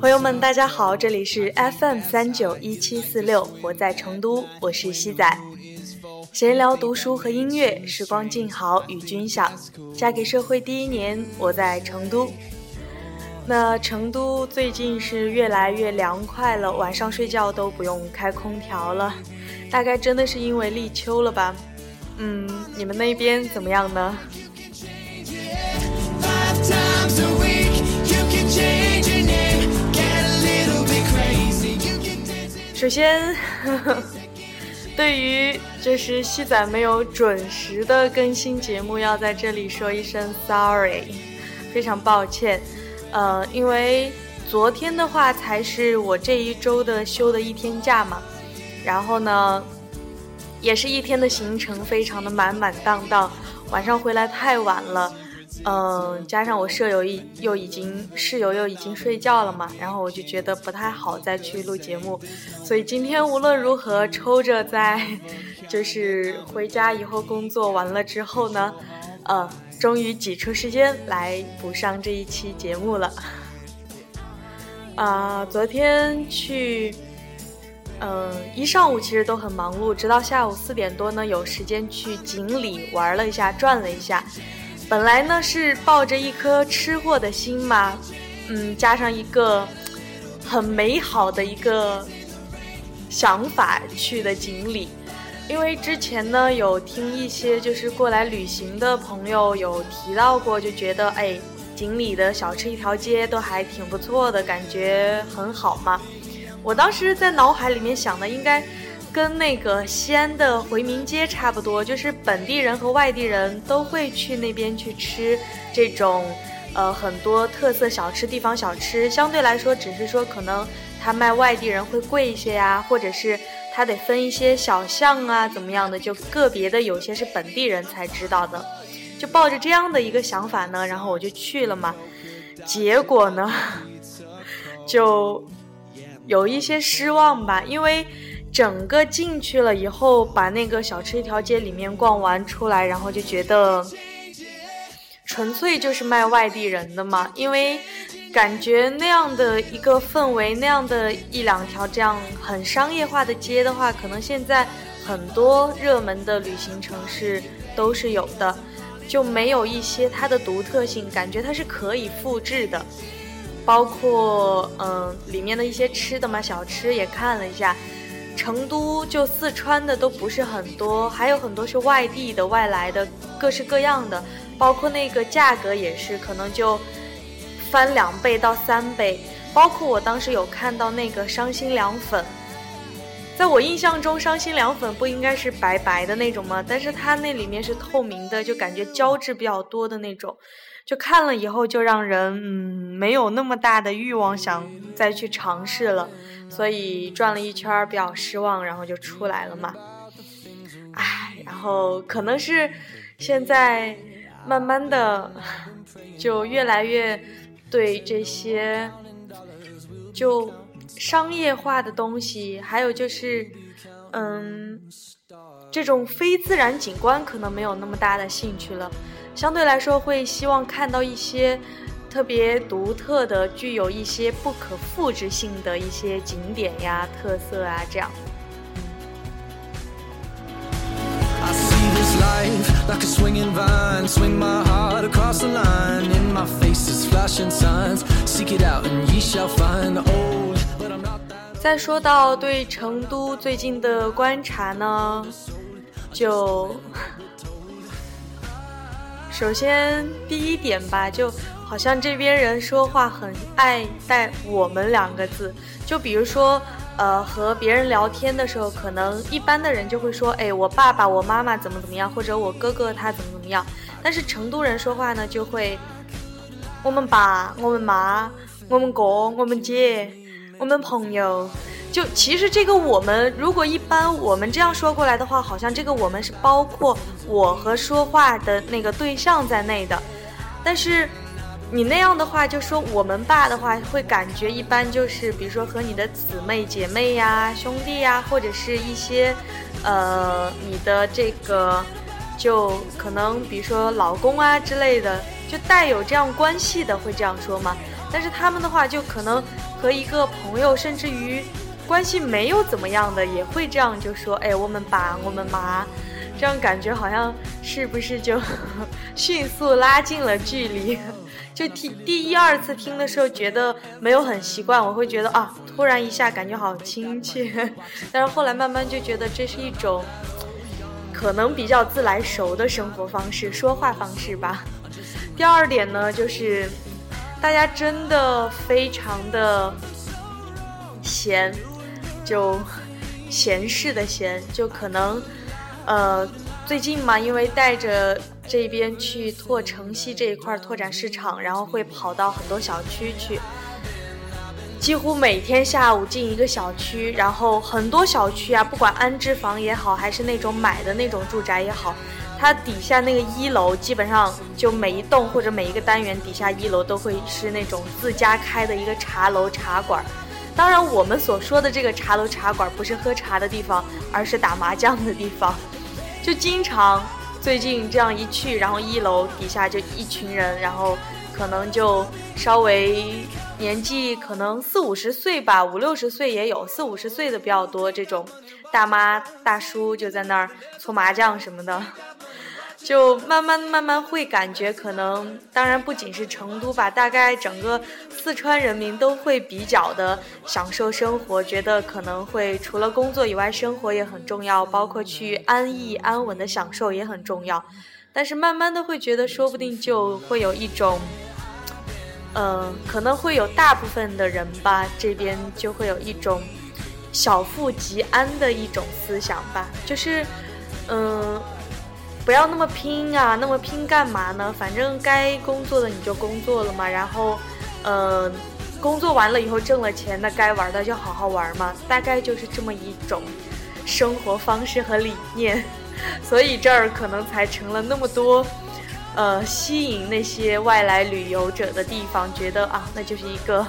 朋友们，大家好，这里是 FM 三九一七四六，我在成都，我是西仔。闲聊读书和音乐，时光静好与君享。嫁给社会第一年，我在成都。那成都最近是越来越凉快了，晚上睡觉都不用开空调了，大概真的是因为立秋了吧？嗯，你们那边怎么样呢？首先，对于就是西仔没有准时的更新节目，要在这里说一声 sorry，非常抱歉。呃，因为昨天的话才是我这一周的休的一天假嘛，然后呢，也是一天的行程非常的满满当当，晚上回来太晚了，嗯，加上我舍友已又已经室友又已经睡觉了嘛，然后我就觉得不太好再去录节目，所以今天无论如何抽着在，就是回家以后工作完了之后呢，呃。终于挤出时间来补上这一期节目了。啊，昨天去，嗯，一上午其实都很忙碌，直到下午四点多呢，有时间去锦里玩了一下，转了一下。本来呢是抱着一颗吃货的心嘛，嗯，加上一个很美好的一个想法去的锦里。因为之前呢，有听一些就是过来旅行的朋友有提到过，就觉得哎，锦里的小吃一条街都还挺不错的，感觉很好嘛。我当时在脑海里面想的，应该跟那个西安的回民街差不多，就是本地人和外地人都会去那边去吃这种呃很多特色小吃、地方小吃。相对来说，只是说可能他卖外地人会贵一些呀，或者是。他得分一些小巷啊，怎么样的？就个别的有些是本地人才知道的，就抱着这样的一个想法呢，然后我就去了嘛。结果呢，就有一些失望吧，因为整个进去了以后，把那个小吃一条街里面逛完出来，然后就觉得纯粹就是卖外地人的嘛，因为。感觉那样的一个氛围，那样的一两条这样很商业化的街的话，可能现在很多热门的旅行城市都是有的，就没有一些它的独特性，感觉它是可以复制的。包括嗯，里面的一些吃的嘛，小吃也看了一下，成都就四川的都不是很多，还有很多是外地的、外来的，各式各样的，包括那个价格也是，可能就。翻两倍到三倍，包括我当时有看到那个伤心凉粉，在我印象中，伤心凉粉不应该是白白的那种吗？但是它那里面是透明的，就感觉胶质比较多的那种，就看了以后就让人嗯没有那么大的欲望想再去尝试了，所以转了一圈比较失望，然后就出来了嘛。唉，然后可能是现在慢慢的就越来越。对这些就商业化的东西，还有就是，嗯，这种非自然景观可能没有那么大的兴趣了。相对来说，会希望看到一些特别独特的、具有一些不可复制性的一些景点呀、特色啊，这样。再说到对成都最近的观察呢，就 首先第一点吧，就好像这边人说话很爱带“我们”两个字，就比如说。呃，和别人聊天的时候，可能一般的人就会说，哎，我爸爸、我妈妈怎么怎么样，或者我哥哥他怎么怎么样。但是成都人说话呢，就会我们爸、我们妈、我们哥、我们姐、我们朋友。就其实这个我们，如果一般我们这样说过来的话，好像这个我们是包括我和说话的那个对象在内的，但是。你那样的话，就说我们爸的话，会感觉一般，就是比如说和你的姊妹、姐妹呀、兄弟呀，或者是一些，呃，你的这个就可能比如说老公啊之类的，就带有这样关系的会这样说嘛。但是他们的话就可能和一个朋友，甚至于关系没有怎么样的，也会这样就说：“哎，我们爸，我们妈。”这样感觉好像是不是就 迅速拉近了距离？就听第一二次听的时候觉得没有很习惯，我会觉得啊，突然一下感觉好亲切。但是后来慢慢就觉得这是一种可能比较自来熟的生活方式、说话方式吧。第二点呢，就是大家真的非常的闲，就闲适的闲，就可能。呃，最近嘛，因为带着这边去拓城西这一块拓展市场，然后会跑到很多小区去，几乎每天下午进一个小区，然后很多小区啊，不管安置房也好，还是那种买的那种住宅也好，它底下那个一楼基本上就每一栋或者每一个单元底下一楼都会是那种自家开的一个茶楼茶馆。当然，我们所说的这个茶楼茶馆不是喝茶的地方，而是打麻将的地方。就经常最近这样一去，然后一楼底下就一群人，然后可能就稍微年纪可能四五十岁吧，五六十岁也有，四五十岁的比较多。这种大妈大叔就在那儿搓麻将什么的。就慢慢慢慢会感觉，可能当然不仅是成都吧，大概整个四川人民都会比较的享受生活，觉得可能会除了工作以外，生活也很重要，包括去安逸安稳的享受也很重要。但是慢慢的会觉得，说不定就会有一种，嗯，可能会有大部分的人吧，这边就会有一种小富即安的一种思想吧，就是，嗯。不要那么拼啊，那么拼干嘛呢？反正该工作的你就工作了嘛，然后，呃，工作完了以后挣了钱，那该玩的就好好玩嘛。大概就是这么一种生活方式和理念，所以这儿可能才成了那么多，呃，吸引那些外来旅游者的地方，觉得啊，那就是一个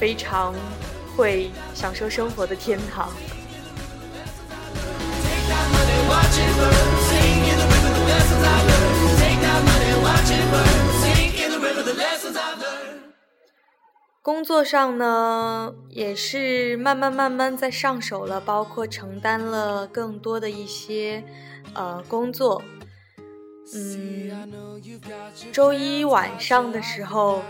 非常会享受生活的天堂。工作上呢，也是慢慢慢慢在上手了，包括承担了更多的一些呃工作。嗯，周一晚上的时候，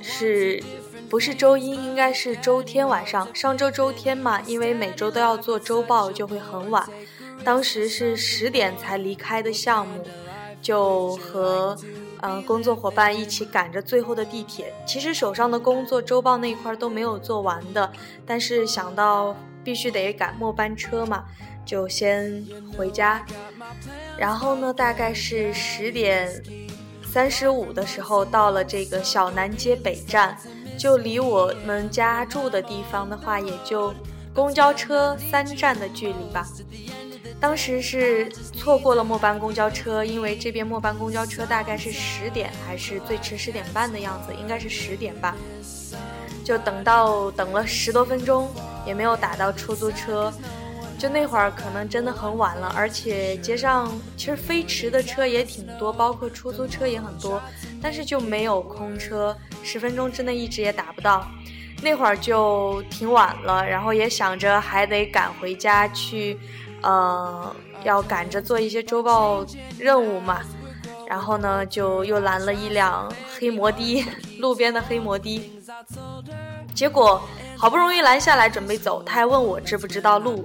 是不是周一？应该是周天晚上。上周周天嘛，因为每周都要做周报，就会很晚。当时是十点才离开的项目，就和嗯工作伙伴一起赶着最后的地铁。其实手上的工作周报那一块都没有做完的，但是想到必须得赶末班车嘛，就先回家。然后呢，大概是十点三十五的时候到了这个小南街北站，就离我们家住的地方的话，也就公交车三站的距离吧。当时是错过了末班公交车，因为这边末班公交车大概是十点，还是最迟十点半的样子，应该是十点吧。就等到等了十多分钟，也没有打到出租车。就那会儿可能真的很晚了，而且街上其实飞驰的车也挺多，包括出租车也很多，但是就没有空车，十分钟之内一直也打不到。那会儿就挺晚了，然后也想着还得赶回家去。呃，要赶着做一些周报任务嘛，然后呢，就又拦了一辆黑摩的，路边的黑摩的。结果好不容易拦下来准备走，他还问我知不知道路，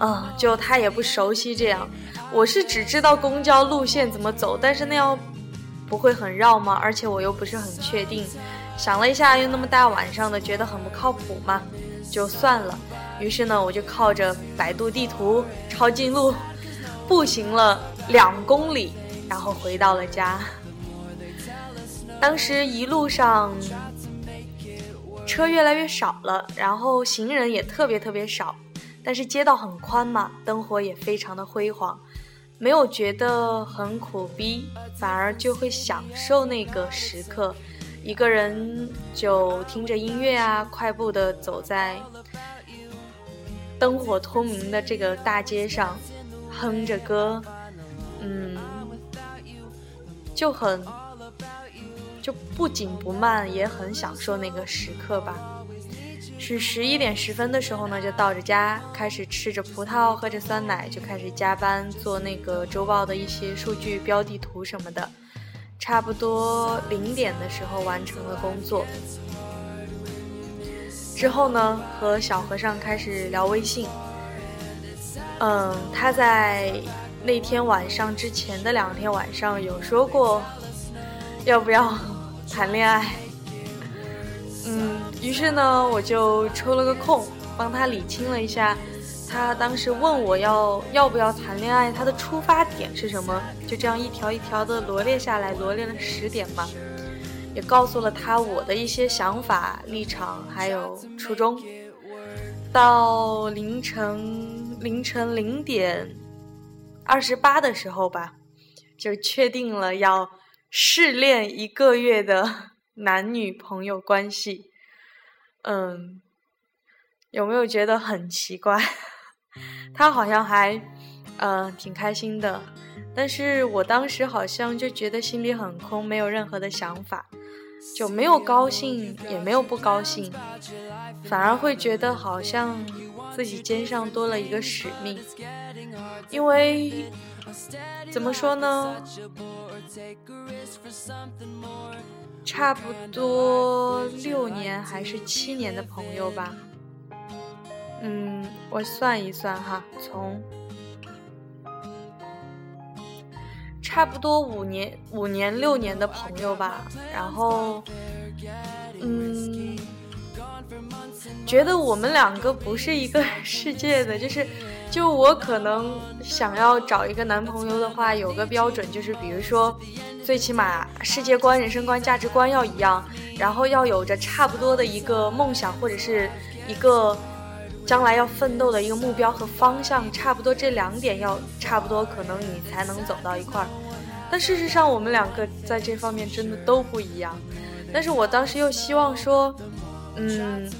嗯，就他也不熟悉这样。我是只知道公交路线怎么走，但是那样不会很绕吗？而且我又不是很确定。想了一下，又那么大晚上的，觉得很不靠谱嘛，就算了。于是呢，我就靠着百度地图抄近路，步行了两公里，然后回到了家。当时一路上车越来越少了，然后行人也特别特别少，但是街道很宽嘛，灯火也非常的辉煌，没有觉得很苦逼，反而就会享受那个时刻，一个人就听着音乐啊，快步的走在。灯火通明的这个大街上，哼着歌，嗯，就很就不紧不慢，也很享受那个时刻吧。是十一点十分的时候呢，就到着家，开始吃着葡萄，喝着酸奶，就开始加班做那个周报的一些数据标地图什么的。差不多零点的时候完成了工作，之后呢，和小和尚开始聊微信。嗯，他在那天晚上之前的两天晚上有说过，要不要谈恋爱？嗯，于是呢，我就抽了个空，帮他理清了一下。他当时问我要要不要谈恋爱，他的出发点是什么？就这样一条一条的罗列下来，罗列了十点吧，也告诉了他我的一些想法、立场还有初衷。到凌晨凌晨零点二十八的时候吧，就确定了要试恋一个月的男女朋友关系。嗯，有没有觉得很奇怪？他好像还，嗯，挺开心的，但是我当时好像就觉得心里很空，没有任何的想法，就没有高兴，也没有不高兴，反而会觉得好像自己肩上多了一个使命，因为怎么说呢，差不多六年还是七年的朋友吧。嗯，我算一算哈，从差不多五年、五年、六年的朋友吧，然后，嗯，觉得我们两个不是一个世界的，就是，就我可能想要找一个男朋友的话，有个标准，就是比如说，最起码世界观、人生观、价值观要一样，然后要有着差不多的一个梦想或者是一个。将来要奋斗的一个目标和方向，差不多这两点要差不多，可能你才能走到一块儿。但事实上，我们两个在这方面真的都不一样。但是我当时又希望说，嗯，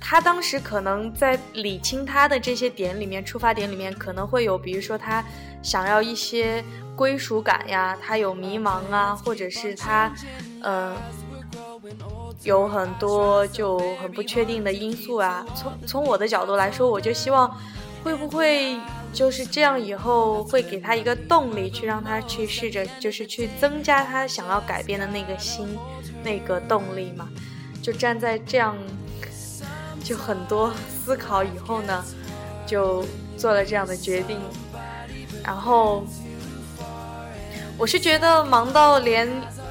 他当时可能在理清他的这些点里面，出发点里面可能会有，比如说他想要一些归属感呀，他有迷茫啊，或者是他，嗯。有很多就很不确定的因素啊。从从我的角度来说，我就希望，会不会就是这样以后会给他一个动力，去让他去试着，就是去增加他想要改变的那个心，那个动力嘛。就站在这样，就很多思考以后呢，就做了这样的决定。然后，我是觉得忙到连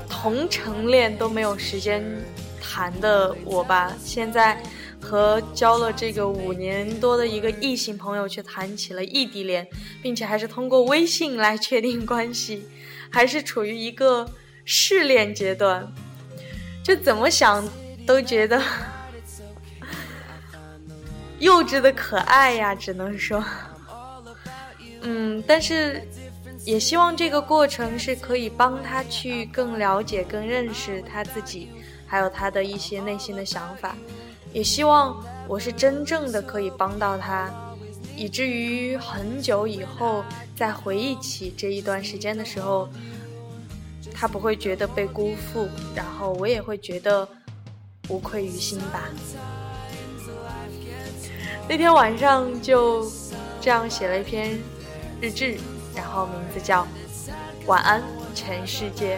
同城恋都没有时间。谈的我吧，现在和交了这个五年多的一个异性朋友，却谈起了异地恋，并且还是通过微信来确定关系，还是处于一个试炼阶段，就怎么想都觉得 幼稚的可爱呀，只能说，嗯，但是也希望这个过程是可以帮他去更了解、更认识他自己。还有他的一些内心的想法，也希望我是真正的可以帮到他，以至于很久以后再回忆起这一段时间的时候，他不会觉得被辜负，然后我也会觉得无愧于心吧。那天晚上就这样写了一篇日志，然后名字叫《晚安全世界》。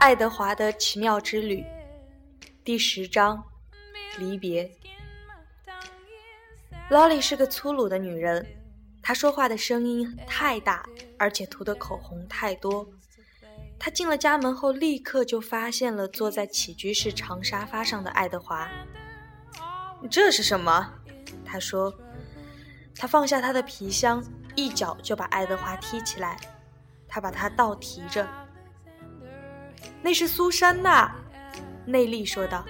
爱德华的奇妙之旅，第十章，离别。Lolly 是个粗鲁的女人，她说话的声音太大，而且涂的口红太多。她进了家门后，立刻就发现了坐在起居室长沙发上的爱德华。这是什么？他说。他放下他的皮箱，一脚就把爱德华踢起来。他把他倒提着。那是苏珊娜。内利说道：“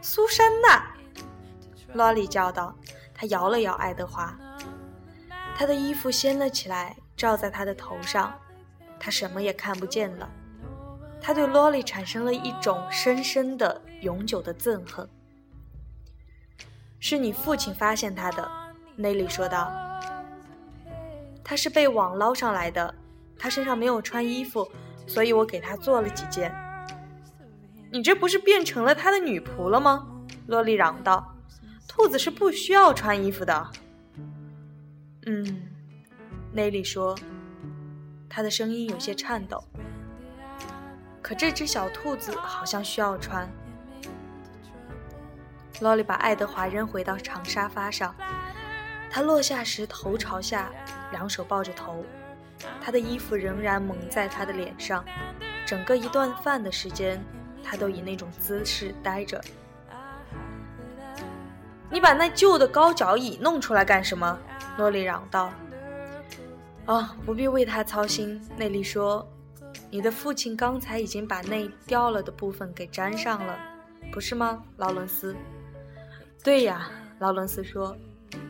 苏珊娜。”罗莉叫道。他摇了摇爱德华，他的衣服掀了起来，罩在他的头上，他什么也看不见了。他对罗莉产生了一种深深的、永久的憎恨。是你父亲发现他的，内利说道。他是被网捞上来的，他身上没有穿衣服，所以我给他做了几件。你这不是变成了他的女仆了吗？洛丽嚷道：“兔子是不需要穿衣服的。”嗯，内里说，他的声音有些颤抖。可这只小兔子好像需要穿。洛莉把爱德华扔回到长沙发上，他落下时头朝下，两手抱着头，他的衣服仍然蒙在他的脸上，整个一顿饭的时间。他都以那种姿势呆着。你把那旧的高脚椅弄出来干什么？洛丽嚷道。哦，不必为他操心，内利说。你的父亲刚才已经把那掉了的部分给粘上了，不是吗，劳伦斯？对呀，劳伦斯说，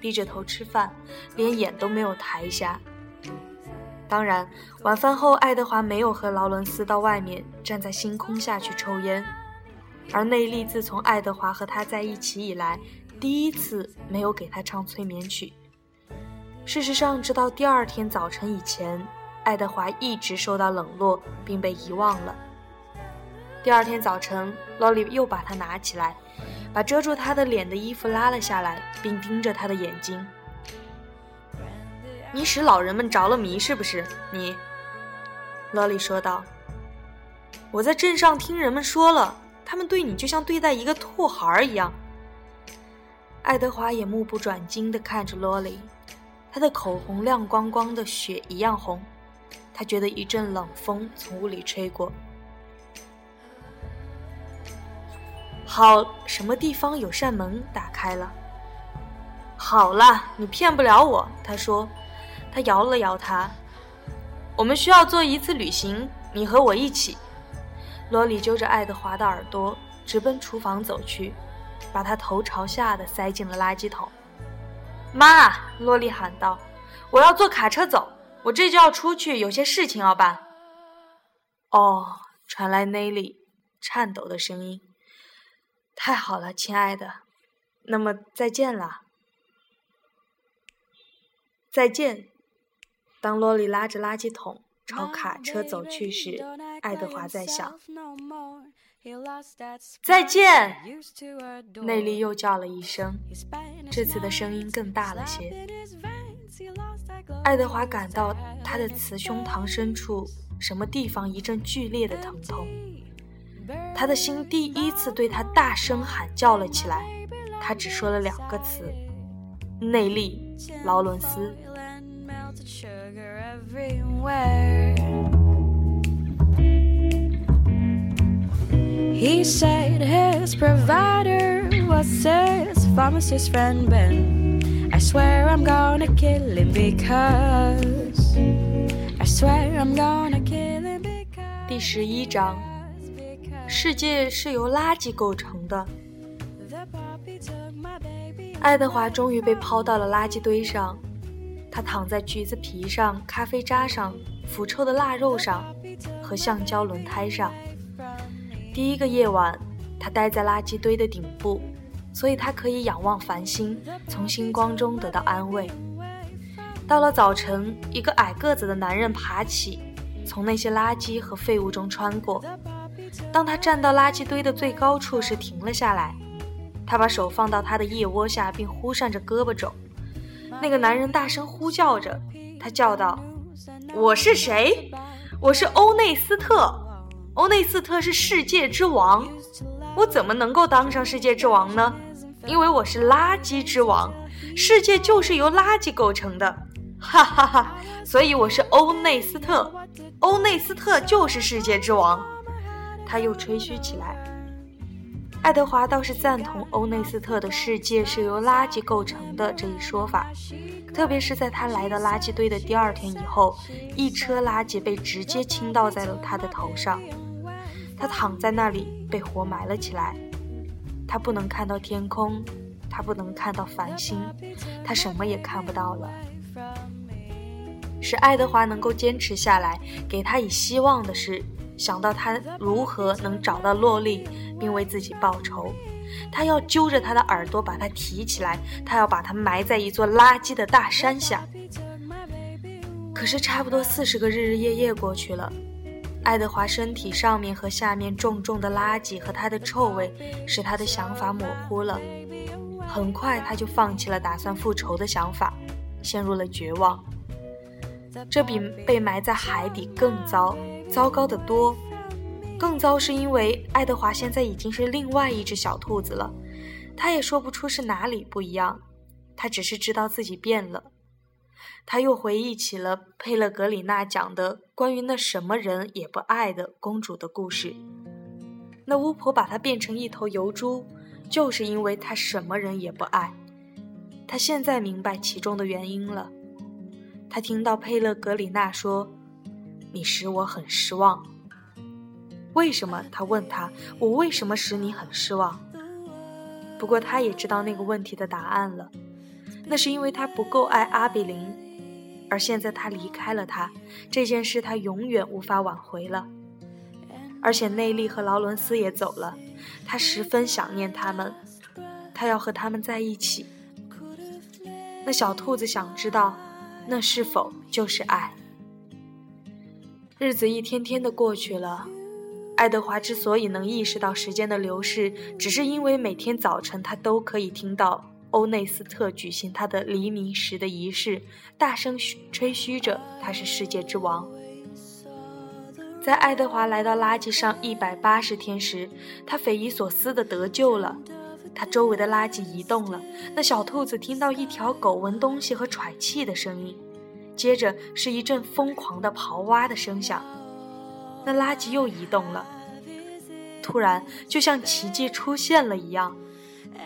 低着头吃饭，连眼都没有抬一下。当然，晚饭后，爱德华没有和劳伦斯到外面站在星空下去抽烟，而内利自从爱德华和他在一起以来，第一次没有给他唱催眠曲。事实上，直到第二天早晨以前，爱德华一直受到冷落并被遗忘了。第二天早晨，劳里又把他拿起来，把遮住他的脸的衣服拉了下来，并盯着他的眼睛。你使老人们着了迷，是不是？你，罗莉说道。我在镇上听人们说了，他们对你就像对待一个兔孩儿一样。爱德华也目不转睛地看着罗莉，他的口红亮光光的，血一样红。他觉得一阵冷风从屋里吹过。好，什么地方有扇门打开了？好了，你骗不了我，他说。他摇了摇他。我们需要做一次旅行，你和我一起。罗里揪着爱德华的耳朵，直奔厨房走去，把他头朝下的塞进了垃圾桶。妈，罗莉喊道：“我要坐卡车走，我这就要出去，有些事情要办。”哦，传来内里颤抖的声音。太好了，亲爱的，那么再见了。再见。当洛丽拉着垃圾桶朝卡车走去时，爱德华在想：“再见。”内利又叫了一声，这次的声音更大了些。爱德华感到他的雌胸膛深处什么地方一阵剧烈的疼痛，他的心第一次对他大声喊叫了起来。他只说了两个词：“内利，劳伦斯。” everywhere. He said his provider was his pharmacist friend Ben. I swear I'm gonna kill him because I swear I'm gonna kill him because 第十一章，世界是由垃圾构成的。爱德华终于被抛到了垃圾堆上，他躺在橘子皮上、咖啡渣上、腐臭的腊肉上和橡胶轮胎上。第一个夜晚，他待在垃圾堆的顶部，所以他可以仰望繁星，从星光中得到安慰。到了早晨，一个矮个子的男人爬起，从那些垃圾和废物中穿过。当他站到垃圾堆的最高处时，停了下来。他把手放到他的腋窝下，并忽扇着胳膊肘。那个男人大声呼叫着，他叫道：“我是谁？我是欧内斯特。欧内斯特是世界之王。”我怎么能够当上世界之王呢？因为我是垃圾之王，世界就是由垃圾构成的，哈哈哈！所以我是欧内斯特，欧内斯特就是世界之王。他又吹嘘起来。爱德华倒是赞同欧内斯特的世界是由垃圾构成的这一说法，特别是在他来到垃圾堆的第二天以后，一车垃圾被直接倾倒在了他的头上，他躺在那里被活埋了起来。他不能看到天空，他不能看到繁星，他什么也看不到了。使爱德华能够坚持下来，给他以希望的是，想到他如何能找到洛丽，并为自己报仇。他要揪着他的耳朵把他提起来，他要把他埋在一座垃圾的大山下。可是，差不多四十个日日夜夜过去了。爱德华身体上面和下面重重的垃圾和他的臭味，使他的想法模糊了。很快，他就放弃了打算复仇的想法，陷入了绝望。这比被埋在海底更糟，糟糕的多。更糟是因为爱德华现在已经是另外一只小兔子了，他也说不出是哪里不一样，他只是知道自己变了。他又回忆起了佩勒格里娜讲的关于那什么人也不爱的公主的故事。那巫婆把她变成一头油猪，就是因为她什么人也不爱。他现在明白其中的原因了。他听到佩勒格里娜说：“你使我很失望。”为什么？他问他：“我为什么使你很失望？”不过他也知道那个问题的答案了。那是因为他不够爱阿比林，而现在他离开了他，这件事他永远无法挽回了。而且内利和劳伦斯也走了，他十分想念他们，他要和他们在一起。那小兔子想知道，那是否就是爱？日子一天天的过去了，爱德华之所以能意识到时间的流逝，只是因为每天早晨他都可以听到。欧内斯特举行他的黎明时的仪式，大声吹嘘着他是世界之王。在爱德华来到垃圾上一百八十天时，他匪夷所思的得救了。他周围的垃圾移动了，那小兔子听到一条狗闻东西和喘气的声音，接着是一阵疯狂的刨挖的声响。那垃圾又移动了，突然就像奇迹出现了一样。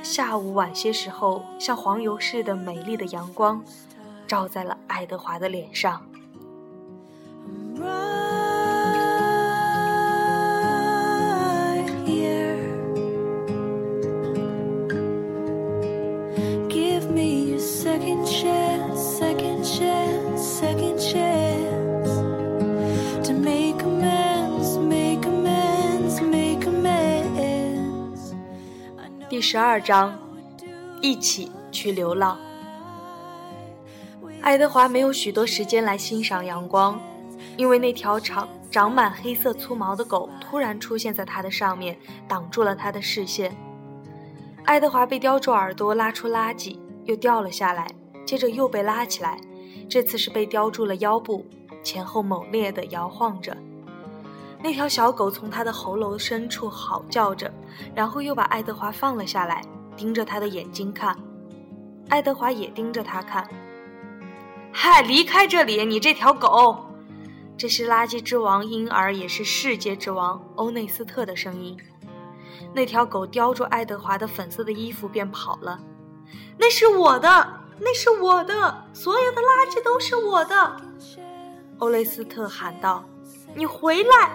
下午晚些时候，像黄油似的美丽的阳光，照在了爱德华的脸上。十二章，一起去流浪。爱德华没有许多时间来欣赏阳光，因为那条长长满黑色粗毛的狗突然出现在他的上面，挡住了他的视线。爱德华被叼住耳朵拉出垃圾，又掉了下来，接着又被拉起来，这次是被叼住了腰部，前后猛烈地摇晃着。那条小狗从他的喉咙深处嚎叫着，然后又把爱德华放了下来，盯着他的眼睛看。爱德华也盯着他看。嗨，离开这里，你这条狗！这是垃圾之王，因而也是世界之王欧内斯特的声音。那条狗叼住爱德华的粉色的衣服便跑了。那是我的，那是我的，所有的垃圾都是我的！欧内斯特喊道：“你回来！”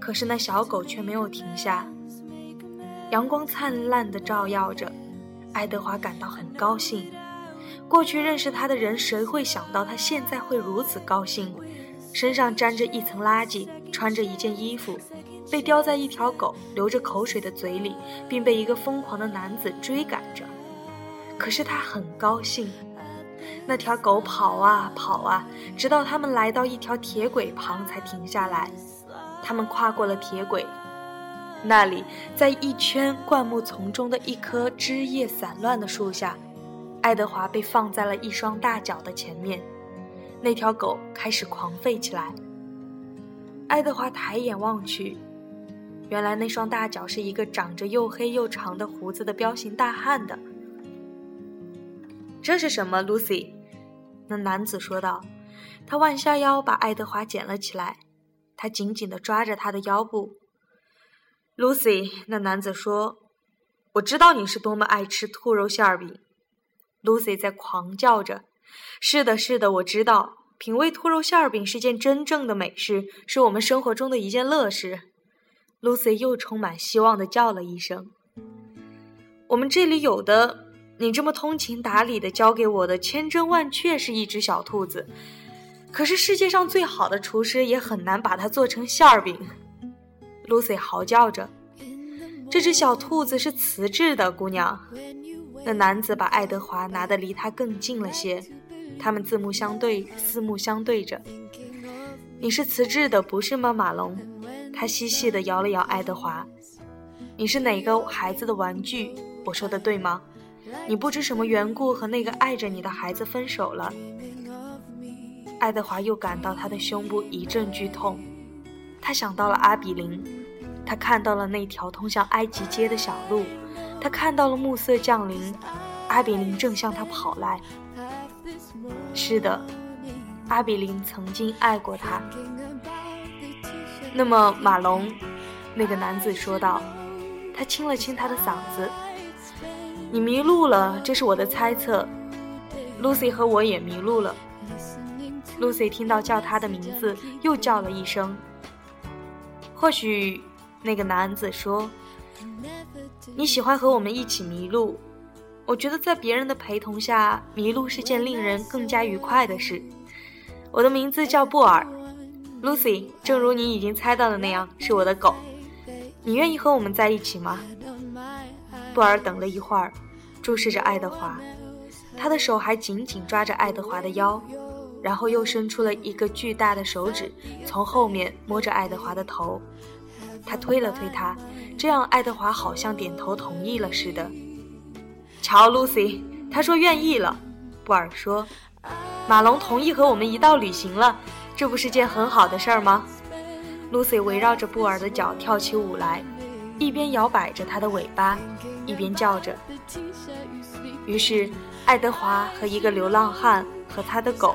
可是那小狗却没有停下。阳光灿烂地照耀着，爱德华感到很高兴。过去认识他的人，谁会想到他现在会如此高兴？身上沾着一层垃圾，穿着一件衣服，被叼在一条狗流着口水的嘴里，并被一个疯狂的男子追赶着。可是他很高兴。那条狗跑啊跑啊，直到他们来到一条铁轨旁才停下来。他们跨过了铁轨，那里在一圈灌木丛中的一棵枝叶散乱的树下，爱德华被放在了一双大脚的前面。那条狗开始狂吠起来。爱德华抬眼望去，原来那双大脚是一个长着又黑又长的胡子的彪形大汉的。这是什么，Lucy？那男子说道。他弯下腰把爱德华捡了起来，他紧紧地抓着他的腰部。Lucy，那男子说：“我知道你是多么爱吃兔肉馅儿饼。”Lucy 在狂叫着：“是的，是的，我知道。品味兔肉馅儿饼是件真正的美事，是我们生活中的一件乐事。”Lucy 又充满希望地叫了一声：“我们这里有的，你这么通情达理地教给我的，千真万确是一只小兔子。”可是世界上最好的厨师也很难把它做成馅儿饼。Lucy 嚎叫着：“这只小兔子是瓷质的，姑娘。”那男子把爱德华拿得离他更近了些，他们四目相对，四目相对着。“你是瓷质的，不是吗，马龙？”他嬉戏地摇了摇爱德华。“你是哪个孩子的玩具？我说的对吗？你不知什么缘故和那个爱着你的孩子分手了。”爱德华又感到他的胸部一阵剧痛，他想到了阿比林，他看到了那条通向埃及街的小路，他看到了暮色降临，阿比林正向他跑来。是的，阿比林曾经爱过他。那么，马龙，那个男子说道，他清了清他的嗓子：“你迷路了，这是我的猜测。Lucy 和我也迷路了。” Lucy 听到叫他的名字，又叫了一声。或许，那个男子说：“你喜欢和我们一起迷路。我觉得在别人的陪同下迷路是件令人更加愉快的事。”我的名字叫布尔，Lucy，正如你已经猜到的那样，是我的狗。你愿意和我们在一起吗？布尔等了一会儿，注视着爱德华，他的手还紧紧抓着爱德华的腰。然后又伸出了一个巨大的手指，从后面摸着爱德华的头。他推了推他，这样爱德华好像点头同意了似的。瞧，Lucy，他说愿意了。布尔说：“马龙同意和我们一道旅行了，这不是件很好的事儿吗？”Lucy 围绕着布尔的脚跳起舞来，一边摇摆着他的尾巴，一边叫着。于是，爱德华和一个流浪汉和他的狗。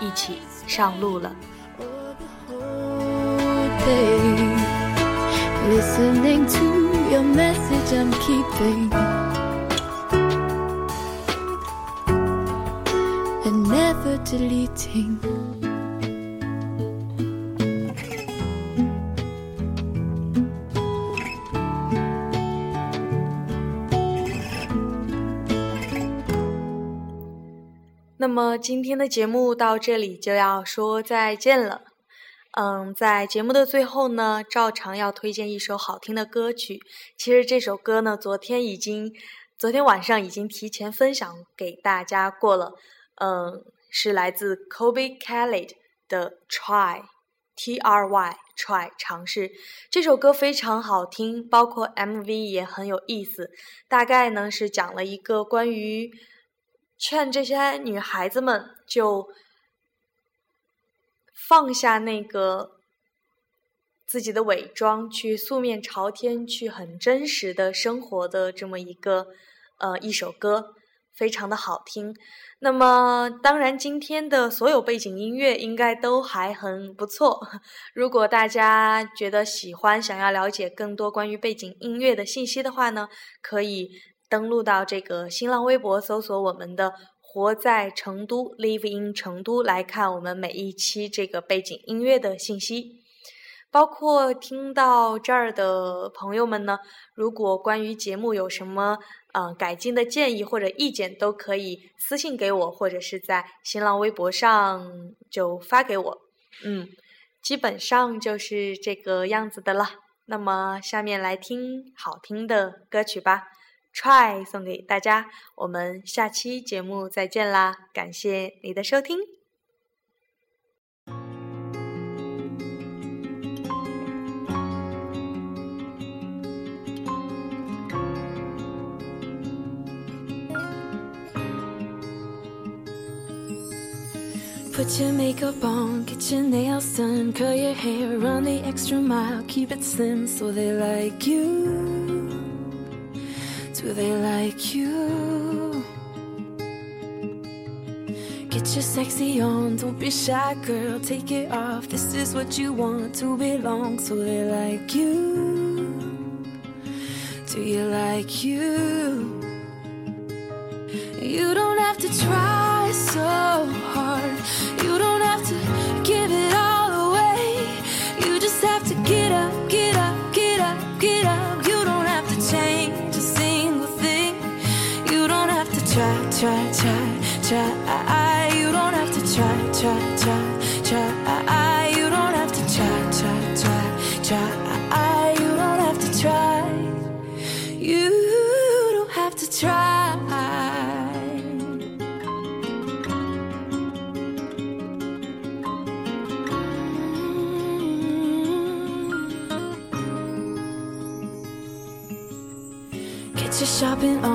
一起上路了。 那么今天的节目到这里就要说再见了。嗯，在节目的最后呢，照常要推荐一首好听的歌曲。其实这首歌呢，昨天已经，昨天晚上已经提前分享给大家过了。嗯，是来自 Kobe Khaled 的 Try，T R Y，Try 尝试。这首歌非常好听，包括 MV 也很有意思。大概呢是讲了一个关于。劝这些女孩子们就放下那个自己的伪装，去素面朝天，去很真实的生活的这么一个呃一首歌，非常的好听。那么，当然今天的所有背景音乐应该都还很不错。如果大家觉得喜欢，想要了解更多关于背景音乐的信息的话呢，可以。登录到这个新浪微博，搜索我们的“活在成都 ”（Live in 成都）来看我们每一期这个背景音乐的信息。包括听到这儿的朋友们呢，如果关于节目有什么呃改进的建议或者意见，都可以私信给我，或者是在新浪微博上就发给我。嗯，基本上就是这个样子的了。那么下面来听好听的歌曲吧。Try 送给大家，我们下期节目再见啦！感谢你的收听。put your makeup on, get your nails done, curl your hair, run the extra mile, keep it slim so they like you. Do they like you? Get your sexy on, don't be shy, girl, take it off. This is what you want to belong, so they like you. Do you like you? You don't have to try so try, try. Ah, ah, you don't have to try, try, try, try. You don't have to try, try, try, try. You don't have to try. You don't have to try. Get your shopping on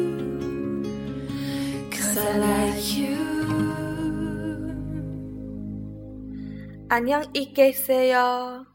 안녕히 계세요.